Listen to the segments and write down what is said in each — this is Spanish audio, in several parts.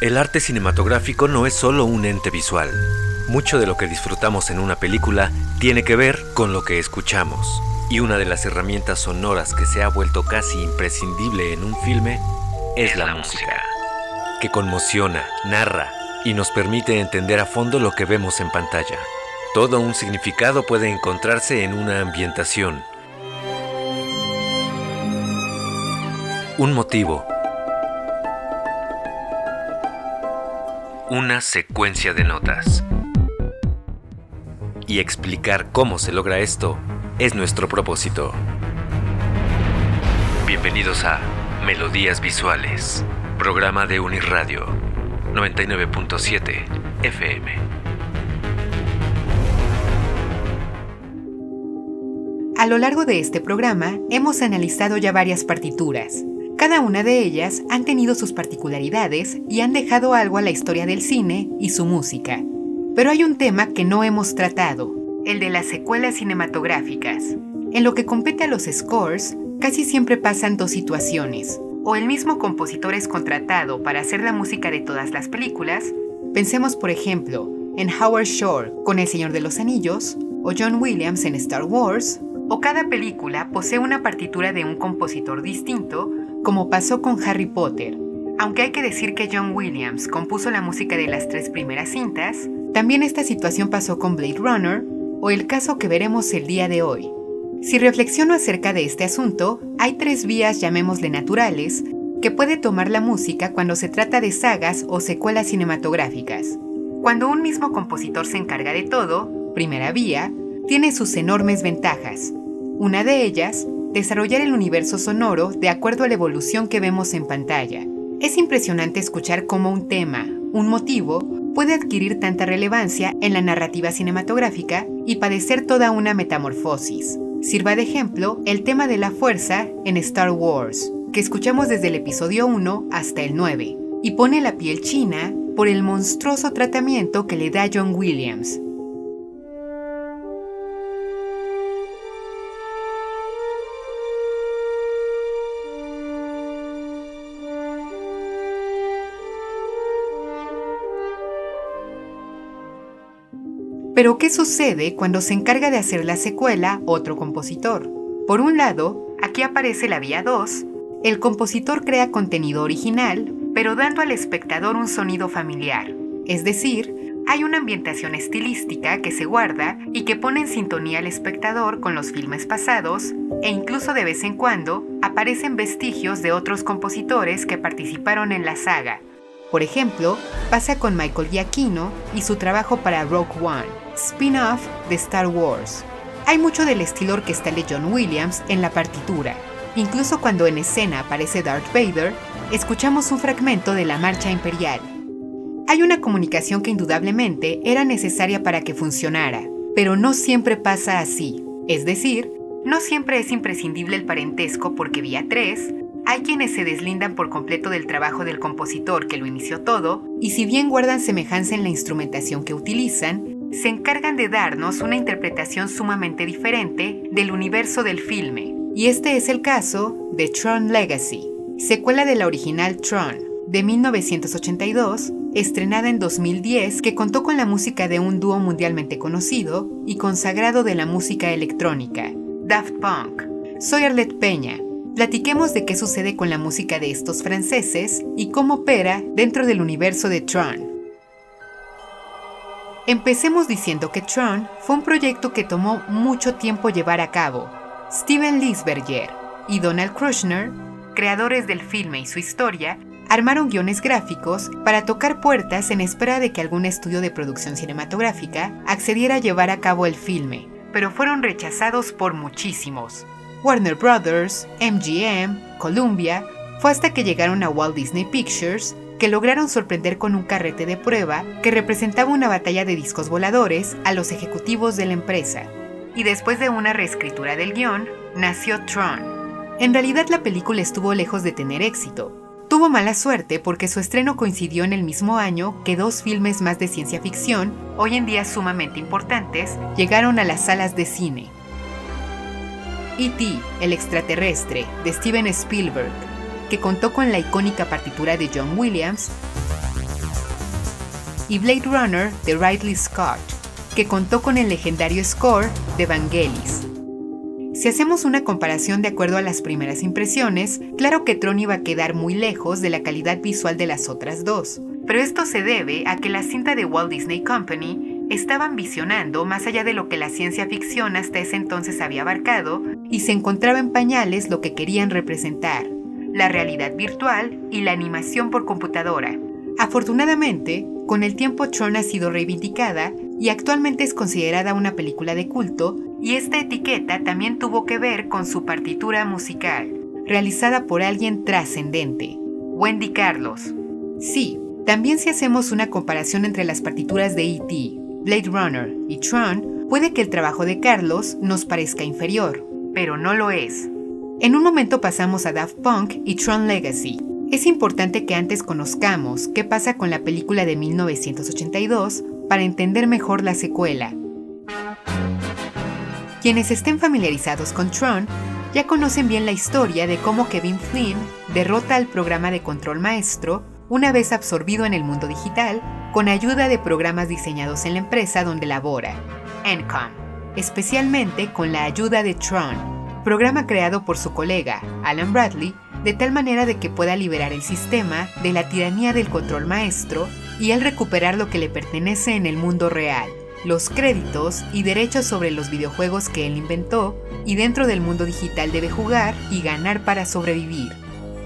El arte cinematográfico no es solo un ente visual. Mucho de lo que disfrutamos en una película tiene que ver con lo que escuchamos. Y una de las herramientas sonoras que se ha vuelto casi imprescindible en un filme es la, música, que conmociona, narra y nos permite entender a fondo lo que vemos en pantalla. Todo un significado puede encontrarse en una ambientación. Un motivo, una secuencia de notas. Y explicar cómo se logra esto es nuestro propósito. Bienvenidos a Melodías Visuales, programa de Unirradio 99.7 FM. A lo largo de este programa hemos analizado ya varias partituras, cada una de ellas han tenido sus particularidades y han dejado algo a la historia del cine y su música. Pero hay un tema que no hemos tratado, el de las secuelas cinematográficas. En lo que compete a los scores, casi siempre pasan dos situaciones. O el mismo compositor es contratado para hacer la música de todas las películas. Pensemos, por ejemplo, en Howard Shore con El Señor de los Anillos, o John Williams en Star Wars, o cada película posee una partitura de un compositor distinto como pasó con Harry Potter. Aunque hay que decir que John Williams compuso la música de las tres primeras cintas, también esta situación pasó con Blade Runner o el caso que veremos el día de hoy. Si reflexiono acerca de este asunto, hay tres vías, llamémosle naturales, que puede tomar la música cuando se trata de sagas o secuelas cinematográficas. Cuando un mismo compositor se encarga de todo, primera vía, tiene sus enormes ventajas. Una de ellas desarrollar el universo sonoro de acuerdo a la evolución que vemos en pantalla. Es impresionante escuchar cómo un tema, un motivo, puede adquirir tanta relevancia en la narrativa cinematográfica y padecer toda una metamorfosis. Sirva de ejemplo el tema de la fuerza en Star Wars, que escuchamos desde el episodio 1 hasta el 9, y pone la piel china por el monstruoso tratamiento que le da John Williams, Pero ¿qué sucede cuando se encarga de hacer la secuela otro compositor? Por un lado, aquí aparece la vía 2, el compositor crea contenido original, pero dando al espectador un sonido familiar, es decir, hay una ambientación estilística que se guarda y que pone en sintonía al espectador con los filmes pasados e incluso de vez en cuando aparecen vestigios de otros compositores que participaron en la saga. Por ejemplo, pasa con Michael Giacchino y su trabajo para Rogue One spin-off de Star Wars. Hay mucho del estilo orquestal de John Williams en la partitura. Incluso cuando en escena aparece Darth Vader, escuchamos un fragmento de la marcha imperial. Hay una comunicación que indudablemente era necesaria para que funcionara, pero no siempre pasa así. Es decir, no siempre es imprescindible el parentesco porque vía 3 hay quienes se deslindan por completo del trabajo del compositor que lo inició todo, y si bien guardan semejanza en la instrumentación que utilizan, se encargan de darnos una interpretación sumamente diferente del universo del filme. Y este es el caso de Tron Legacy, secuela de la original Tron, de 1982, estrenada en 2010, que contó con la música de un dúo mundialmente conocido y consagrado de la música electrónica, Daft Punk. Soy Arlette Peña. Platiquemos de qué sucede con la música de estos franceses y cómo opera dentro del universo de Tron. Empecemos diciendo que Tron fue un proyecto que tomó mucho tiempo llevar a cabo. Steven Lisberger y Donald Krushner, creadores del filme y su historia, armaron guiones gráficos para tocar puertas en espera de que algún estudio de producción cinematográfica accediera a llevar a cabo el filme, pero fueron rechazados por muchísimos. Warner Brothers, MGM, Columbia, fue hasta que llegaron a Walt Disney Pictures que lograron sorprender con un carrete de prueba que representaba una batalla de discos voladores a los ejecutivos de la empresa. Y después de una reescritura del guion, nació Tron. En realidad la película estuvo lejos de tener éxito. Tuvo mala suerte porque su estreno coincidió en el mismo año que dos filmes más de ciencia ficción, hoy en día sumamente importantes, llegaron a las salas de cine. E.T., el extraterrestre, de Steven Spielberg, que contó con la icónica partitura de John Williams, y Blade Runner de Ridley Scott, que contó con el legendario score de Vangelis. Si hacemos una comparación de acuerdo a las primeras impresiones, claro que Tron iba a quedar muy lejos de la calidad visual de las otras dos, pero esto se debe a que la cinta de Walt Disney Company estaba visionando más allá de lo que la ciencia ficción hasta ese entonces había abarcado y se encontraba en pañales lo que querían representar, la realidad virtual y la animación por computadora. Afortunadamente, con el tiempo Tron ha sido reivindicada y actualmente es considerada una película de culto y esta etiqueta también tuvo que ver con su partitura musical, realizada por alguien trascendente, Wendy Carlos. Sí, también si hacemos una comparación entre las partituras de E.T., Blade Runner y Tron, puede que el trabajo de Carlos nos parezca inferior, pero no lo es. En un momento pasamos a Daft Punk y Tron Legacy. Es importante que antes conozcamos qué pasa con la película de 1982 para entender mejor la secuela. Quienes estén familiarizados con Tron ya conocen bien la historia de cómo Kevin Flynn derrota al programa de control maestro una vez absorbido en el mundo digital con ayuda de programas diseñados en la empresa donde labora, Encom, especialmente con la ayuda de Tron, programa creado por su colega, Alan Bradley, de tal manera de que pueda liberar el sistema de la tiranía del control maestro y él recuperar lo que le pertenece en el mundo real, los créditos y derechos sobre los videojuegos que él inventó y dentro del mundo digital debe jugar y ganar para sobrevivir.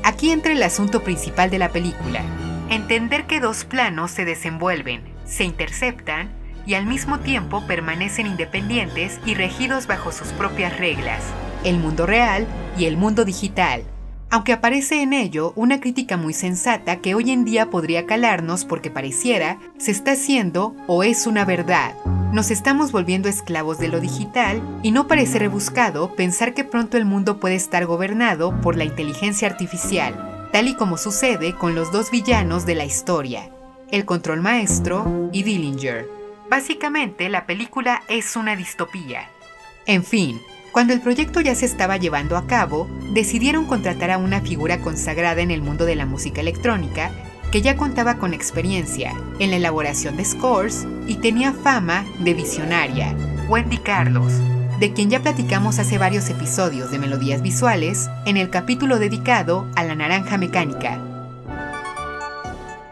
Aquí entra el asunto principal de la película, entender que dos planos se desenvuelven, se interceptan y al mismo tiempo permanecen independientes y regidos bajo sus propias reglas, el mundo real y el mundo digital aunque aparece en ello una crítica muy sensata que hoy en día podría calarnos porque pareciera se está haciendo o es una verdad. Nos estamos volviendo esclavos de lo digital y no parece rebuscado pensar que pronto el mundo puede estar gobernado por la inteligencia artificial, tal y como sucede con los dos villanos de la historia, el control maestro y Dillinger. Básicamente la película es una distopía. En fin, cuando el proyecto ya se estaba llevando a cabo, decidieron contratar a una figura consagrada en el mundo de la música electrónica que ya contaba con experiencia en la elaboración de scores y tenía fama de visionaria, Wendy Carlos, de quien ya platicamos hace varios episodios de Melodías Visuales en el capítulo dedicado a la naranja mecánica.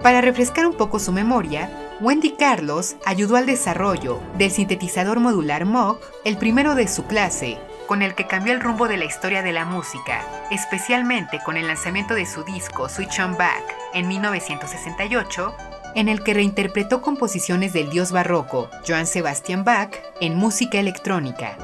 Para refrescar un poco su memoria, Wendy Carlos ayudó al desarrollo del sintetizador modular Moog, el primero de su clase, con el que cambió el rumbo de la historia de la música, especialmente con el lanzamiento de su disco Switch On Back en 1968, en el que reinterpretó composiciones del dios barroco Johann Sebastian Bach en música electrónica.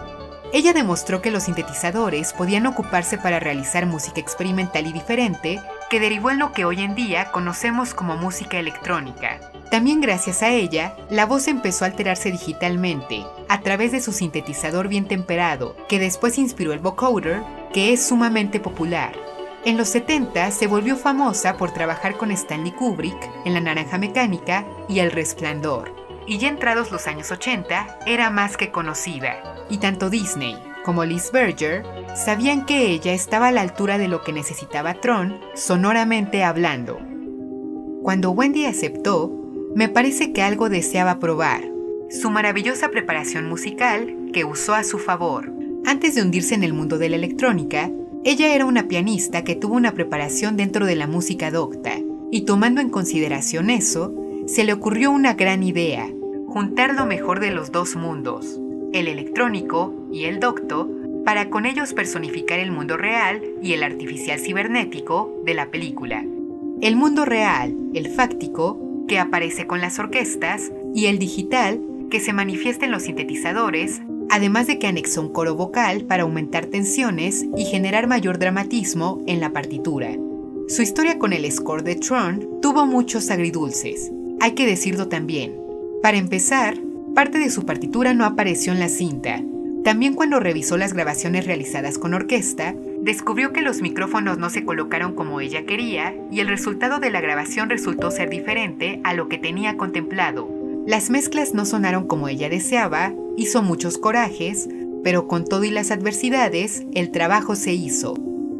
Ella demostró que los sintetizadores podían ocuparse para realizar música experimental y diferente, que derivó en lo que hoy en día conocemos como música electrónica, también gracias a ella, la voz empezó a alterarse digitalmente, a través de su sintetizador bien temperado, que después inspiró el vocoder, que es sumamente popular. En los 70 se volvió famosa por trabajar con Stanley Kubrick en La Naranja Mecánica y El Resplandor. Y ya entrados los años 80, era más que conocida. Y tanto Disney como Liz Berger sabían que ella estaba a la altura de lo que necesitaba Tron, sonoramente hablando. Cuando Wendy aceptó, me parece que algo deseaba probar. Su maravillosa preparación musical que usó a su favor. Antes de hundirse en el mundo de la electrónica, ella era una pianista que tuvo una preparación dentro de la música docta, y tomando en consideración eso, se le ocurrió una gran idea, juntar lo mejor de los dos mundos, el electrónico y el docto, para con ellos personificar el mundo real y el artificial cibernético de la película. El mundo real, el fáctico, que aparece con las orquestas, y el digital, que se manifiesta en los sintetizadores, además de que anexó un coro vocal para aumentar tensiones y generar mayor dramatismo en la partitura. Su historia con el score de Tron tuvo muchos agridulces, hay que decirlo también. Para empezar, parte de su partitura no apareció en la cinta. También cuando revisó las grabaciones realizadas con orquesta, descubrió que los micrófonos no se colocaron como ella quería y el resultado de la grabación resultó ser diferente a lo que tenía contemplado. Las mezclas no sonaron como ella deseaba, hizo muchos corajes, pero con todo y las adversidades, el trabajo se hizo.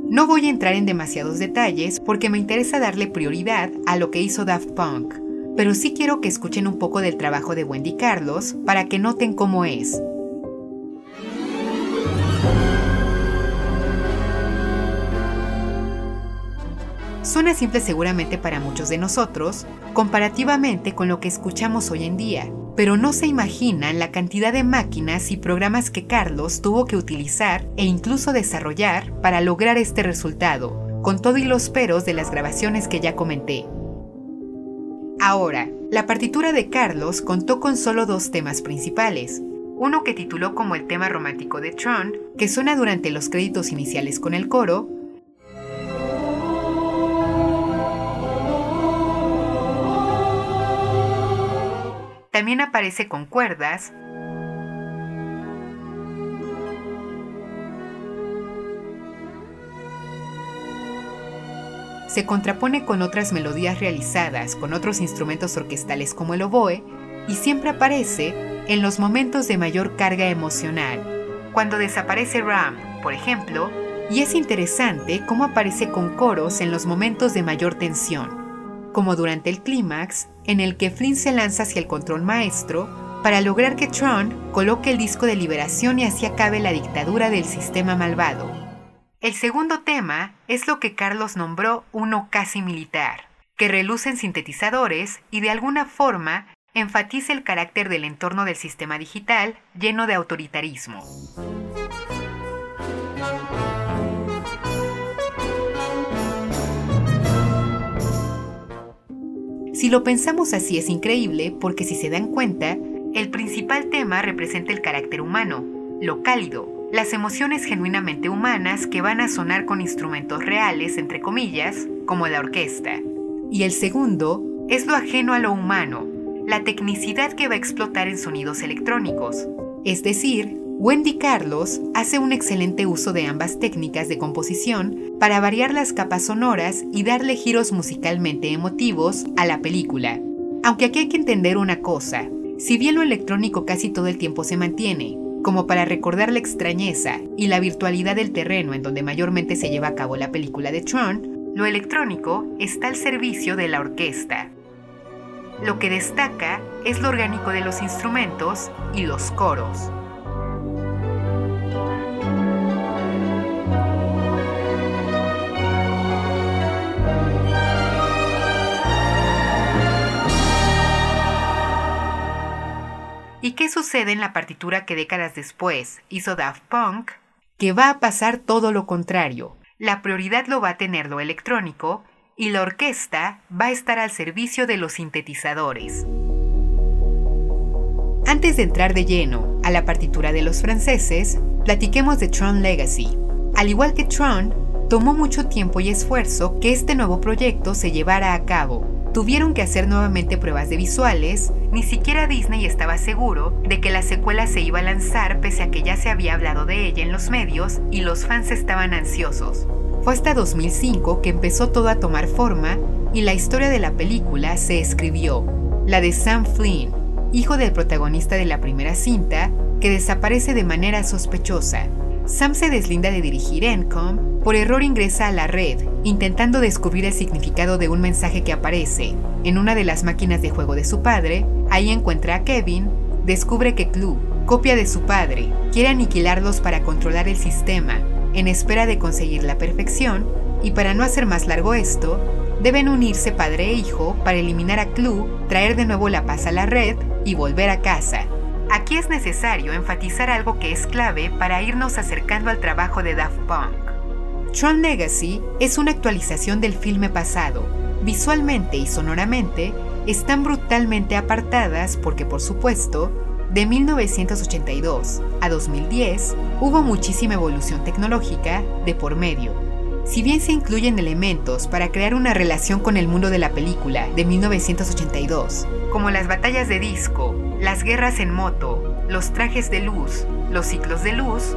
No voy a entrar en demasiados detalles porque me interesa darle prioridad a lo que hizo Daft Punk. pero sí quiero que escuchen un poco del trabajo de Wendy Carlos para que noten cómo es. Suena simple seguramente para muchos de nosotros, comparativamente con lo que escuchamos hoy en día, pero no se imaginan la cantidad de máquinas y programas que Carlos tuvo que utilizar e incluso desarrollar para lograr este resultado, con todo y los peros de las grabaciones que ya comenté. Ahora, la partitura de Carlos contó con solo dos temas principales, uno que tituló como el tema romántico de Tron, que suena durante los créditos iniciales con el coro, También aparece con cuerdas, se contrapone con otras melodías realizadas con otros instrumentos orquestales como el oboe y siempre aparece en los momentos de mayor carga emocional, cuando desaparece Ram, por ejemplo, y es interesante cómo aparece con coros en los momentos de mayor tensión como durante el clímax, en el que Flynn se lanza hacia el control maestro para lograr que Tron coloque el disco de liberación y así acabe la dictadura del sistema malvado. El segundo tema es lo que Carlos nombró uno casi militar, que reluce en sintetizadores y de alguna forma enfatiza el carácter del entorno del sistema digital lleno de autoritarismo. Si lo pensamos así es increíble porque si se dan cuenta, el principal tema representa el carácter humano, lo cálido, las emociones genuinamente humanas que van a sonar con instrumentos reales, entre comillas, como la orquesta. Y el segundo es lo ajeno a lo humano, la tecnicidad que va a explotar en sonidos electrónicos, es decir, Wendy Carlos hace un excelente uso de ambas técnicas de composición para variar las capas sonoras y darle giros musicalmente emotivos a la película. Aunque aquí hay que entender una cosa, si bien lo electrónico casi todo el tiempo se mantiene, como para recordar la extrañeza y la virtualidad del terreno en donde mayormente se lleva a cabo la película de Tron, lo electrónico está al servicio de la orquesta. Lo que destaca es lo orgánico de los instrumentos y los coros. Qué sucede en la partitura que décadas después hizo Daft Punk? Que va a pasar todo lo contrario. La prioridad lo va a tener lo electrónico y la orquesta va a estar al servicio de los sintetizadores. Antes de entrar de lleno a la partitura de los franceses, platiquemos de Tron Legacy. Al igual que Tron, tomó mucho tiempo y esfuerzo que este nuevo proyecto se llevara a cabo, tuvieron que hacer nuevamente pruebas de visuales, ni siquiera Disney estaba seguro de que la secuela se iba a lanzar pese a que ya se había hablado de ella en los medios y los fans estaban ansiosos. Fue hasta 2005 que empezó todo a tomar forma y la historia de la película se escribió, la de Sam Flynn, hijo del protagonista de la primera cinta, que desaparece de manera sospechosa. Sam se deslinda de dirigir Encom por error ingresa a la red, intentando descubrir el significado de un mensaje que aparece. En una de las máquinas de juego de su padre, ahí encuentra a Kevin, descubre que Clue, copia de su padre, quiere aniquilarlos para controlar el sistema, en espera de conseguir la perfección, y para no hacer más largo esto, deben unirse padre e hijo para eliminar a Clue, traer de nuevo la paz a la red y volver a casa. Aquí es necesario enfatizar algo que es clave para irnos acercando al trabajo de Daft Punk. Tron Legacy es una actualización del filme pasado. Visualmente y sonoramente están brutalmente apartadas porque, por supuesto, de 1982 a 2010 hubo muchísima evolución tecnológica de por medio. Si bien se incluyen elementos para crear una relación con el mundo de la película de 1982, como las batallas de disco, las guerras en moto, los trajes de luz, los ciclos de luz,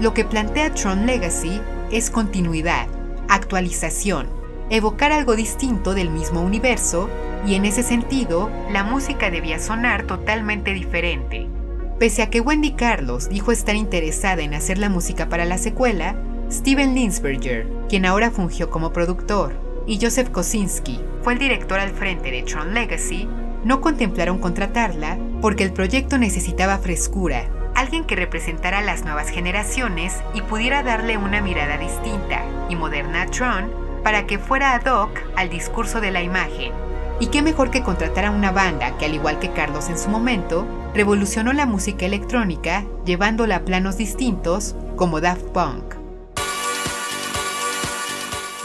lo que plantea Tron Legacy es continuidad, actualización, evocar algo distinto del mismo universo y en ese sentido la música debía sonar totalmente diferente. Pese a que Wendy Carlos dijo estar interesada en hacer la música para la secuela, Steven Linsberger, quien ahora fungió como productor, y Joseph Kosinski fue el director al frente de Tron Legacy, no contemplaron contratarla porque el proyecto necesitaba frescura, alguien que representara a las nuevas generaciones y pudiera darle una mirada distinta y moderna a Tron para que fuera ad hoc al discurso de la imagen. Y qué mejor que contratar a una banda que, al igual que Carlos en su momento, revolucionó la música electrónica llevándola a planos distintos como Daft Punk.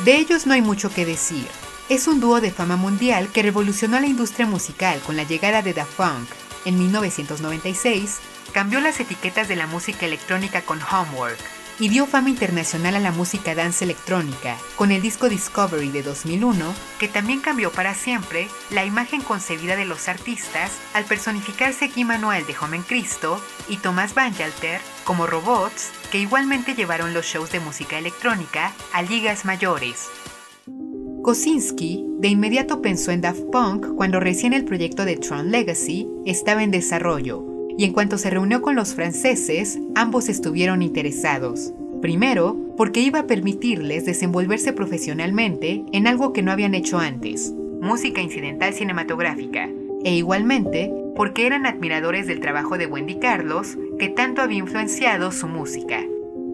De ellos no hay mucho que decir. Es un dúo de fama mundial que revolucionó la industria musical con la llegada de Daft Punk. En 1996, cambió las etiquetas de la música electrónica con Homework, y dio fama internacional a la música dance electrónica con el disco Discovery de 2001, que también cambió para siempre la imagen concebida de los artistas al personificarse Guy Manuel de Joven Cristo y Tomás Bangalter como robots que igualmente llevaron los shows de música electrónica a ligas mayores. Kosinski de inmediato pensó en Daft Punk cuando recién el proyecto de Tron Legacy estaba en desarrollo y en cuanto se reunió con los franceses, ambos estuvieron interesados. Primero, porque iba a permitirles desenvolverse profesionalmente en algo que no habían hecho antes, música incidental cinematográfica, e igualmente porque eran admiradores del trabajo de Wendy Carlos, que tanto había influenciado su música.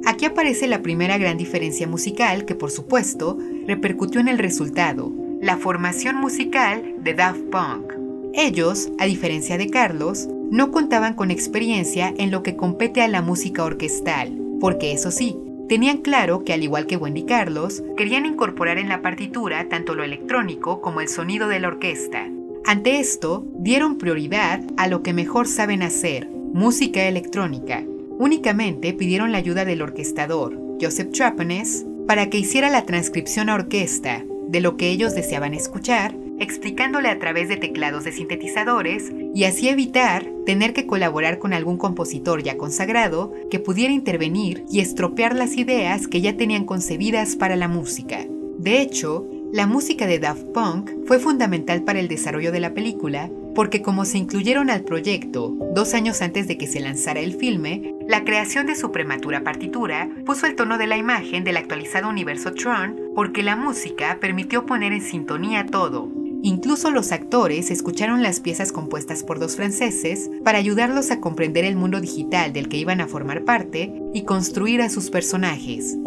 Aquí aparece la primera gran diferencia musical que, por supuesto, repercutió en el resultado, la formación musical de Daft Punk. Ellos, a diferencia de Carlos, no contaban con experiencia en lo que compete a la música orquestal, porque eso sí, tenían claro que al igual que Wendy Carlos, querían incorporar en la partitura tanto lo electrónico como el sonido de la orquesta. Ante esto, dieron prioridad a lo que mejor saben hacer, música electrónica. Únicamente pidieron la ayuda del orquestador, Joseph Trapanes, para que hiciera la transcripción a orquesta de lo que ellos deseaban escuchar explicándole a través de teclados de sintetizadores y así evitar tener que colaborar con algún compositor ya consagrado que pudiera intervenir y estropear las ideas que ya tenían concebidas para la música. De hecho, la música de Daft Punk fue fundamental para el desarrollo de la película porque como se incluyeron al proyecto dos años antes de que se lanzara el filme, la creación de su prematura partitura puso el tono de la imagen del actualizado universo Tron porque la música permitió poner en sintonía todo, Incluso los actores escucharon las piezas compuestas por dos franceses para ayudarlos a comprender el mundo digital del que iban a formar parte y construir a sus personajes.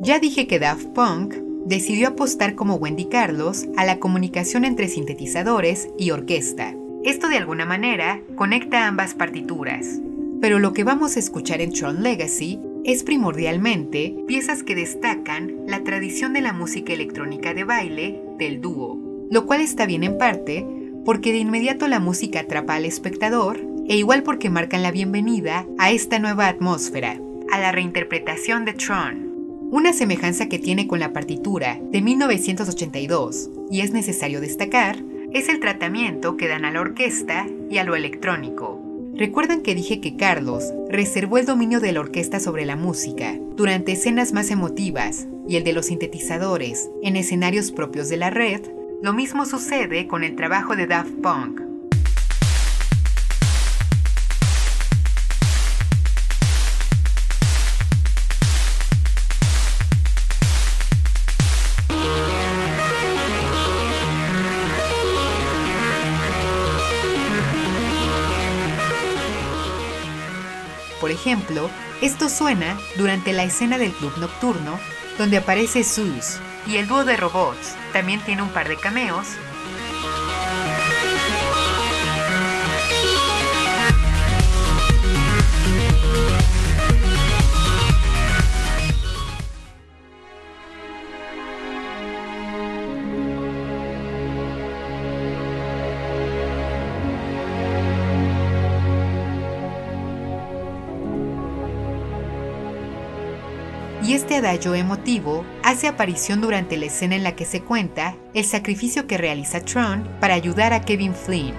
Ya dije que Daft Punk decidió apostar como Wendy Carlos a la comunicación entre sintetizadores y orquesta. Esto de alguna manera conecta ambas partituras. Pero lo que vamos a escuchar en Tron Legacy es primordialmente piezas que destacan la tradición de la música electrónica de baile del dúo lo cual está bien en parte porque de inmediato la música atrapa al espectador e igual porque marcan la bienvenida a esta nueva atmósfera, a la reinterpretación de Tron. Una semejanza que tiene con la partitura de 1982, y es necesario destacar, es el tratamiento que dan a la orquesta y a lo electrónico. Recuerdan que dije que Carlos reservó el dominio de la orquesta sobre la música durante escenas más emotivas y el de los sintetizadores en escenarios propios de la red lo mismo sucede con el trabajo de Daft Punk. Por ejemplo, esto suena durante la escena del club nocturno donde aparece Zeus, y el dúo de robots. También tiene un par de cameos este adagio emotivo hace aparición durante la escena en la que se cuenta el sacrificio que realiza Tron para ayudar a Kevin Flynn,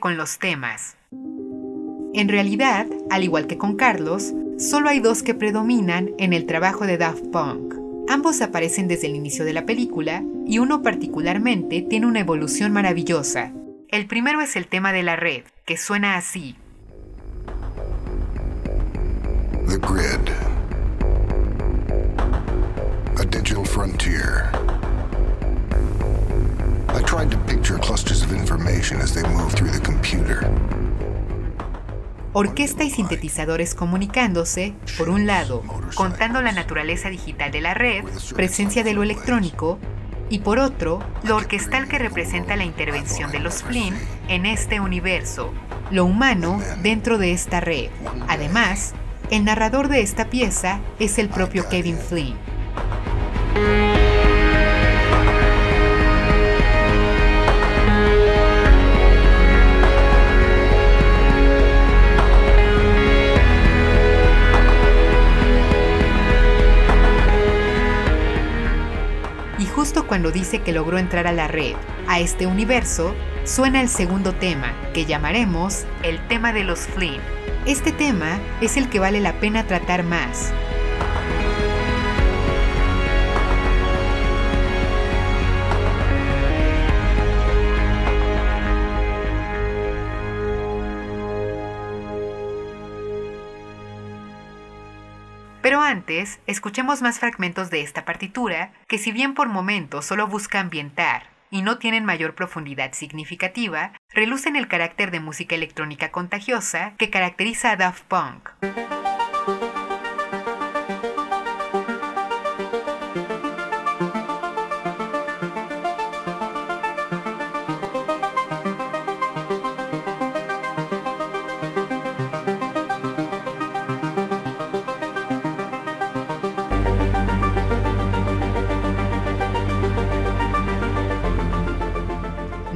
con los temas? En realidad, al igual que con Carlos, solo hay dos que predominan en el trabajo de Daft Punk. Ambos aparecen desde el inicio de la película y uno particularmente tiene una evolución maravillosa. El primero es el tema de la red, que suena así. The grid. A digital frontier. Orquesta y sintetizadores comunicándose, por un lado, contando la naturaleza digital de la red, presencia de lo electrónico, y por otro, lo orquestal que representa la intervención de los Flynn en este universo, lo humano dentro de esta red. Además, el narrador de esta pieza es el propio Kevin Flynn. Cuando dice que logró entrar a la red, a este universo, suena el segundo tema, que llamaremos el tema de los Flynn. Este tema es el que vale la pena tratar más. Escuchemos más fragmentos de esta partitura, que si bien por momentos solo busca ambientar y no tienen mayor profundidad significativa, relucen el carácter de música electrónica contagiosa que caracteriza a Daft Punk.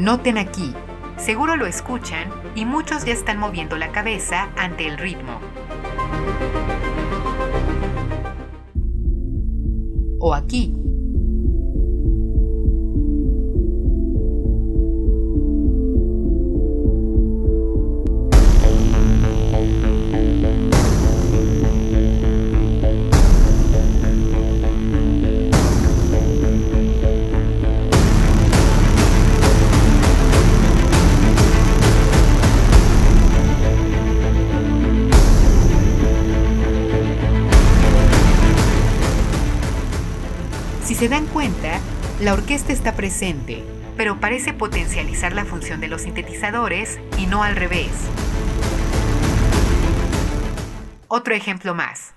Noten aquí, seguro lo escuchan y muchos ya están moviendo la cabeza ante el ritmo. O aquí. Se dan cuenta, la orquesta está presente, pero parece potencializar la función de los sintetizadores y no al revés. Otro ejemplo más.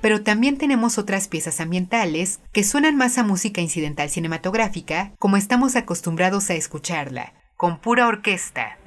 Pero también tenemos otras piezas ambientales que suenan más a música incidental cinematográfica como estamos acostumbrados a escucharla, con pura orquesta.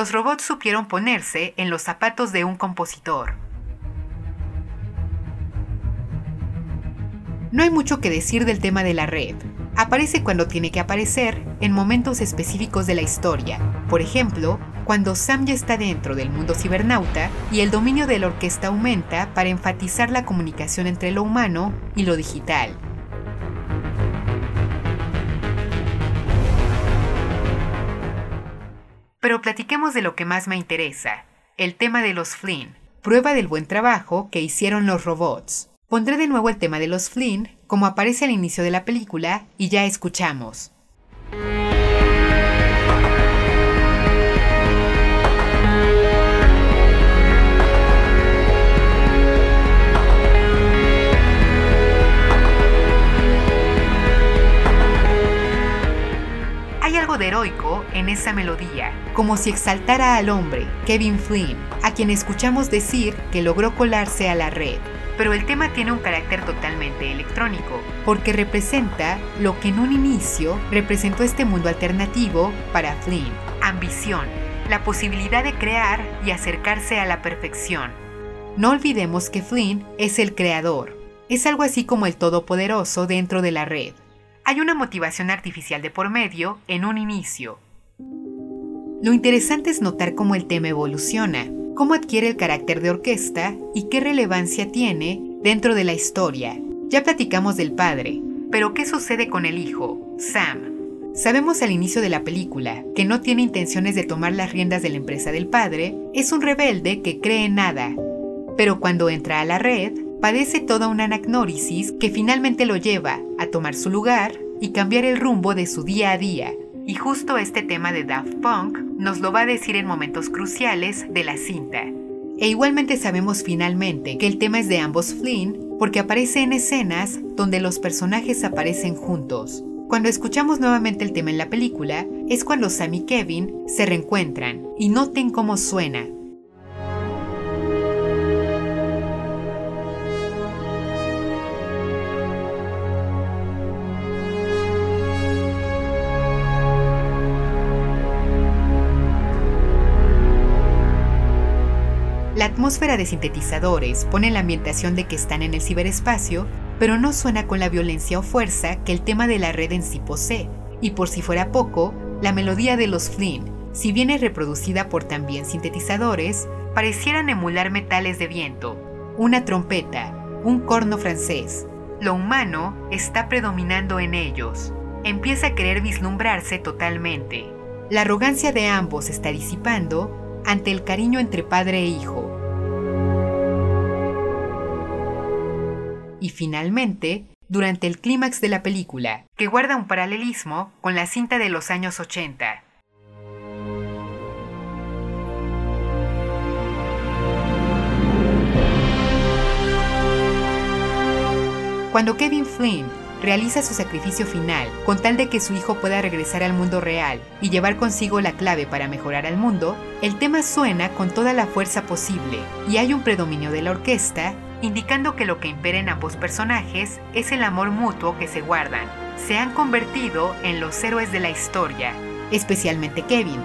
Los robots supieron ponerse en los zapatos de un compositor. No hay mucho que decir del tema de la red. Aparece cuando tiene que aparecer en momentos específicos de la historia. Por ejemplo, cuando Sam ya está dentro del mundo cibernauta y el dominio de la orquesta aumenta para enfatizar la comunicación entre lo humano y lo digital. Pero platiquemos de lo que más me interesa, el tema de los Flynn, prueba del buen trabajo que hicieron los robots. Pondré de nuevo el tema de los Flynn, como aparece al inicio de la película, y ya escuchamos. Heroico en esa melodía, como si exaltara al hombre, Kevin Flynn, a quien escuchamos decir que logró colarse a la red, pero el tema tiene un carácter totalmente electrónico, porque representa lo que en un inicio representó este mundo alternativo para Flynn, ambición, la posibilidad de crear y acercarse a la perfección. No olvidemos que Flynn es el creador, es algo así como el todopoderoso dentro de la red. Hay una motivación artificial de por medio en un inicio. Lo interesante es notar cómo el tema evoluciona, cómo adquiere el carácter de orquesta y qué relevancia tiene dentro de la historia. Ya platicamos del padre, pero ¿qué sucede con el hijo, Sam? Sabemos al inicio de la película que no tiene intenciones de tomar las riendas de la empresa del padre, es un rebelde que cree en nada, pero cuando entra a la red, padece toda una anagnórisis que finalmente lo lleva a tomar su lugar y cambiar el rumbo de su día a día. Y justo este tema de Daft Punk nos lo va a decir en momentos cruciales de la cinta. E igualmente sabemos finalmente que el tema es de ambos Flynn porque aparece en escenas donde los personajes aparecen juntos. Cuando escuchamos nuevamente el tema en la película, es cuando Sam y Kevin se reencuentran y noten cómo suena, atmósfera de sintetizadores pone la ambientación de que están en el ciberespacio, pero no suena con la violencia o fuerza que el tema de la red en sí posee. Y por si fuera poco, la melodía de los Flynn, si bien es reproducida por también sintetizadores, parecieran emular metales de viento, una trompeta, un corno francés. Lo humano está predominando en ellos. Empieza a querer vislumbrarse totalmente. La arrogancia de ambos está disipando ante el cariño entre padre e hijo. Y finalmente, durante el clímax de la película, que guarda un paralelismo con la cinta de los años 80. Cuando Kevin Flynn realiza su sacrificio final con tal de que su hijo pueda regresar al mundo real y llevar consigo la clave para mejorar al mundo, el tema suena con toda la fuerza posible y hay un predominio de la orquesta indicando que lo que impera en ambos personajes es el amor mutuo que se guardan. Se han convertido en los héroes de la historia, especialmente Kevin,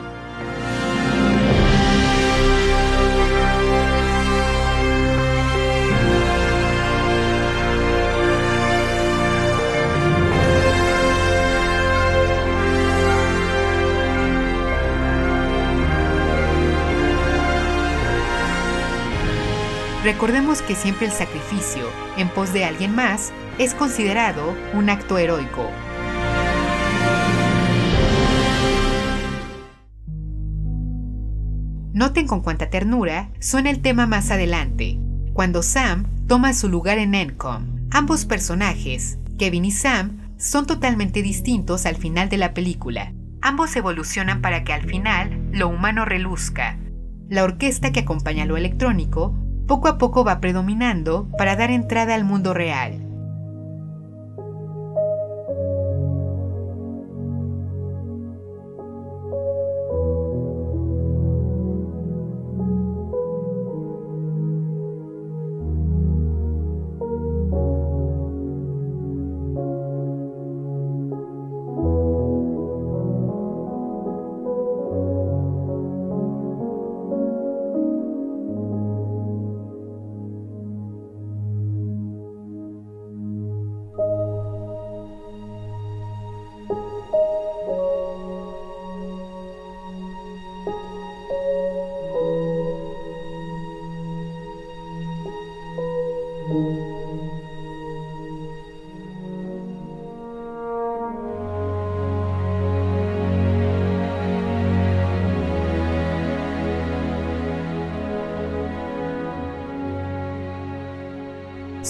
Recordemos que siempre el sacrificio en pos de alguien más es considerado un acto heroico. Noten con cuánta ternura suena el tema más adelante, cuando Sam toma su lugar en Encom. Ambos personajes, Kevin y Sam, son totalmente distintos al final de la película. Ambos evolucionan para que al final lo humano reluzca. La orquesta que acompaña lo electrónico poco a poco va predominando para dar entrada al mundo real.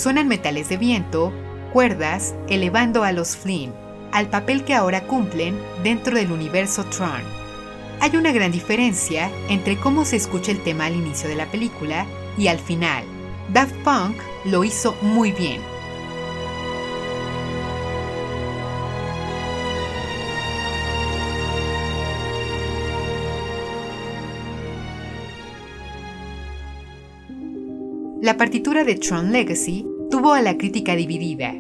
Suenan metales de viento, cuerdas, elevando a los Flynn, al papel que ahora cumplen dentro del universo Tron. Hay una gran diferencia entre cómo se escucha el tema al inicio de la película y al final. Daft Punk lo hizo muy bien. La partitura de Tron Legacy tuvo a la crítica dividida.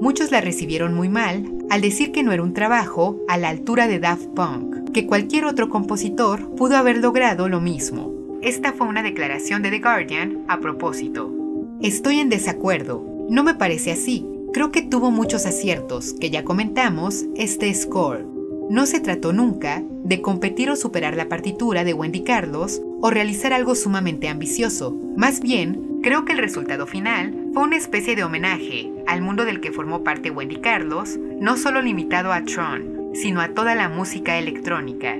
Muchos la recibieron muy mal al decir que no era un trabajo a la altura de Daft Punk, que cualquier otro compositor pudo haber logrado lo mismo. Esta fue una declaración de The Guardian a propósito. Estoy en desacuerdo, no me parece así. Creo que tuvo muchos aciertos, que ya comentamos, este score. No se trató nunca de competir o superar la partitura de Wendy Carlos o realizar algo sumamente ambicioso. Más bien, creo que el resultado final fue una especie de homenaje al mundo del que formó parte Wendy Carlos, no solo limitado a Tron, sino a toda la música electrónica.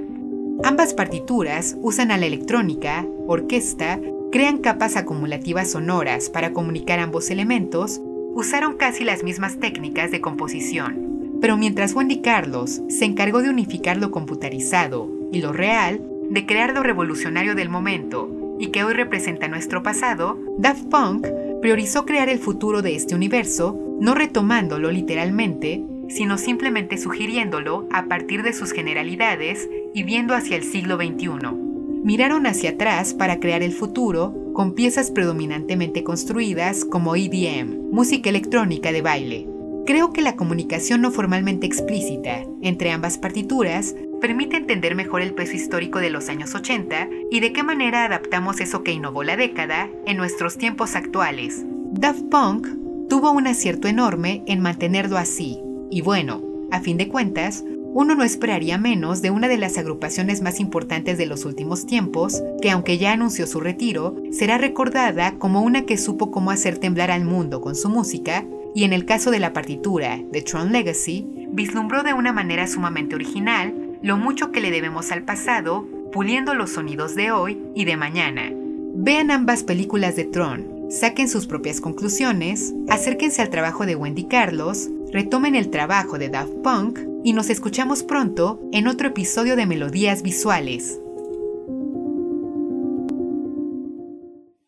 Ambas partituras usan a la electrónica, orquesta, crean capas acumulativas sonoras para comunicar ambos elementos usaron casi las mismas técnicas de composición, pero mientras Wendy Carlos se encargó de unificar lo computarizado y lo real, de crear lo revolucionario del momento y que hoy representa nuestro pasado, Daft Punk priorizó crear el futuro de este universo, no retomándolo literalmente, sino simplemente sugiriéndolo a partir de sus generalidades y viendo hacia el siglo XXI. Miraron hacia atrás para crear el futuro con piezas predominantemente construidas como EDM, música electrónica de baile. Creo que la comunicación no formalmente explícita entre ambas partituras permite entender mejor el peso histórico de los años 80 y de qué manera adaptamos eso que innovó la década en nuestros tiempos actuales. Daft Punk tuvo un acierto enorme en mantenerlo así, y bueno, a fin de cuentas, uno no esperaría menos de una de las agrupaciones más importantes de los últimos tiempos, que aunque ya anunció su retiro, será recordada como una que supo cómo hacer temblar al mundo con su música, y en el caso de la partitura de Tron Legacy, vislumbró de una manera sumamente original lo mucho que le debemos al pasado, puliendo los sonidos de hoy y de mañana. Vean ambas películas de Tron, saquen sus propias conclusiones, acérquense al trabajo de Wendy Carlos, retomen el trabajo de Daft Punk y nos escuchamos pronto en otro episodio de Melodías Visuales.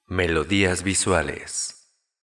Melodías Visuales